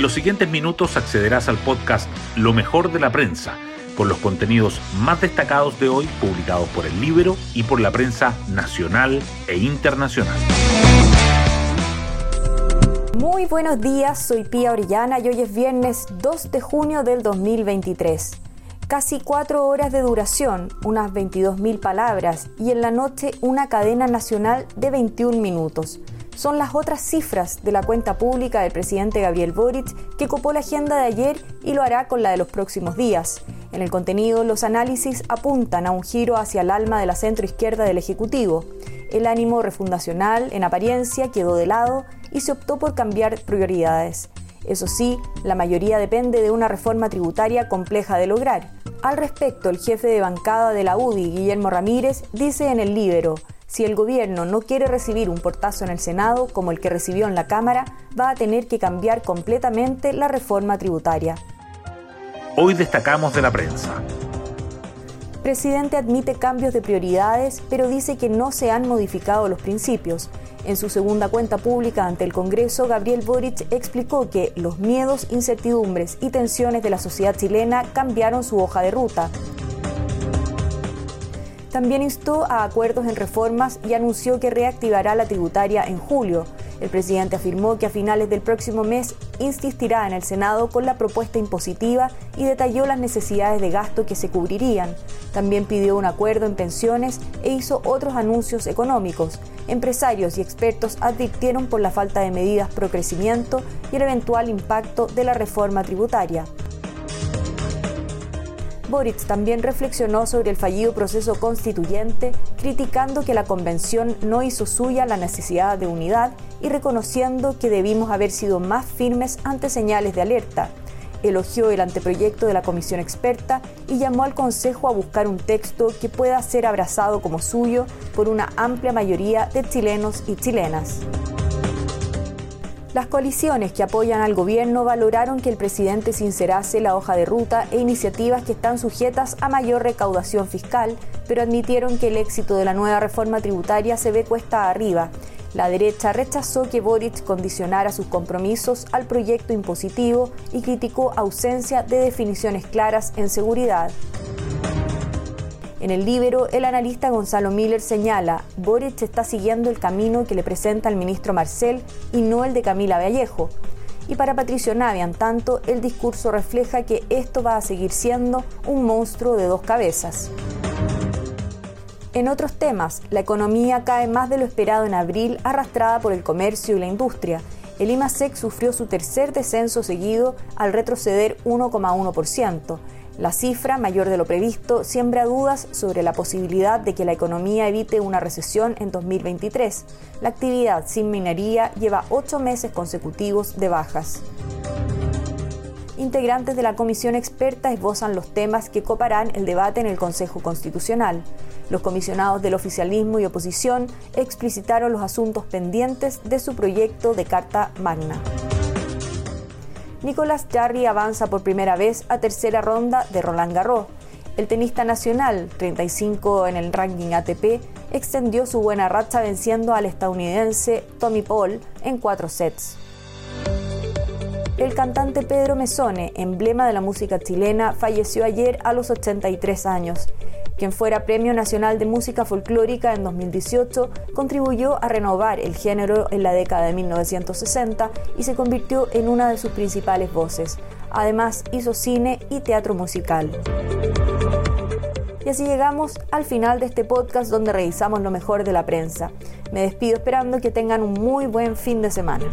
En los siguientes minutos accederás al podcast Lo mejor de la prensa, con los contenidos más destacados de hoy publicados por el Libro y por la prensa nacional e internacional. Muy buenos días, soy Pía Orellana y hoy es viernes 2 de junio del 2023 casi cuatro horas de duración, unas 22.000 palabras, y en la noche una cadena nacional de 21 minutos. Son las otras cifras de la cuenta pública del presidente Gabriel Boric que copó la agenda de ayer y lo hará con la de los próximos días. En el contenido, los análisis apuntan a un giro hacia el alma de la centroizquierda del Ejecutivo. El ánimo refundacional, en apariencia, quedó de lado y se optó por cambiar prioridades. Eso sí, la mayoría depende de una reforma tributaria compleja de lograr. Al respecto, el jefe de bancada de la UDI, Guillermo Ramírez, dice en el Libero, si el gobierno no quiere recibir un portazo en el Senado como el que recibió en la Cámara, va a tener que cambiar completamente la reforma tributaria. Hoy destacamos de la prensa. Presidente admite cambios de prioridades, pero dice que no se han modificado los principios. En su segunda cuenta pública ante el Congreso, Gabriel Boric explicó que los miedos, incertidumbres y tensiones de la sociedad chilena cambiaron su hoja de ruta. También instó a acuerdos en reformas y anunció que reactivará la tributaria en julio. El presidente afirmó que a finales del próximo mes insistirá en el Senado con la propuesta impositiva y detalló las necesidades de gasto que se cubrirían. También pidió un acuerdo en pensiones e hizo otros anuncios económicos. Empresarios y expertos advirtieron por la falta de medidas pro crecimiento y el eventual impacto de la reforma tributaria. Boric también reflexionó sobre el fallido proceso constituyente, criticando que la convención no hizo suya la necesidad de unidad y reconociendo que debimos haber sido más firmes ante señales de alerta. Elogió el anteproyecto de la comisión experta y llamó al Consejo a buscar un texto que pueda ser abrazado como suyo por una amplia mayoría de chilenos y chilenas. Las coaliciones que apoyan al gobierno valoraron que el presidente sincerase la hoja de ruta e iniciativas que están sujetas a mayor recaudación fiscal, pero admitieron que el éxito de la nueva reforma tributaria se ve cuesta arriba. La derecha rechazó que Boric condicionara sus compromisos al proyecto impositivo y criticó ausencia de definiciones claras en seguridad. En el Libero, el analista Gonzalo Miller señala, Boric está siguiendo el camino que le presenta el ministro Marcel y no el de Camila Vallejo. Y para Patricio Navian, tanto, el discurso refleja que esto va a seguir siendo un monstruo de dos cabezas. En otros temas, la economía cae más de lo esperado en abril, arrastrada por el comercio y la industria. El IMASEC sufrió su tercer descenso seguido al retroceder 1,1%. La cifra, mayor de lo previsto, siembra dudas sobre la posibilidad de que la economía evite una recesión en 2023. La actividad sin minería lleva ocho meses consecutivos de bajas. Integrantes de la comisión experta esbozan los temas que coparán el debate en el Consejo Constitucional. Los comisionados del oficialismo y oposición explicitaron los asuntos pendientes de su proyecto de Carta Magna. Nicolás Jarry avanza por primera vez a tercera ronda de Roland Garros. El tenista nacional, 35 en el ranking ATP, extendió su buena racha venciendo al estadounidense Tommy Paul en cuatro sets. El cantante Pedro Mesone, emblema de la música chilena, falleció ayer a los 83 años quien fuera Premio Nacional de Música Folclórica en 2018, contribuyó a renovar el género en la década de 1960 y se convirtió en una de sus principales voces. Además, hizo cine y teatro musical. Y así llegamos al final de este podcast donde revisamos lo mejor de la prensa. Me despido esperando que tengan un muy buen fin de semana.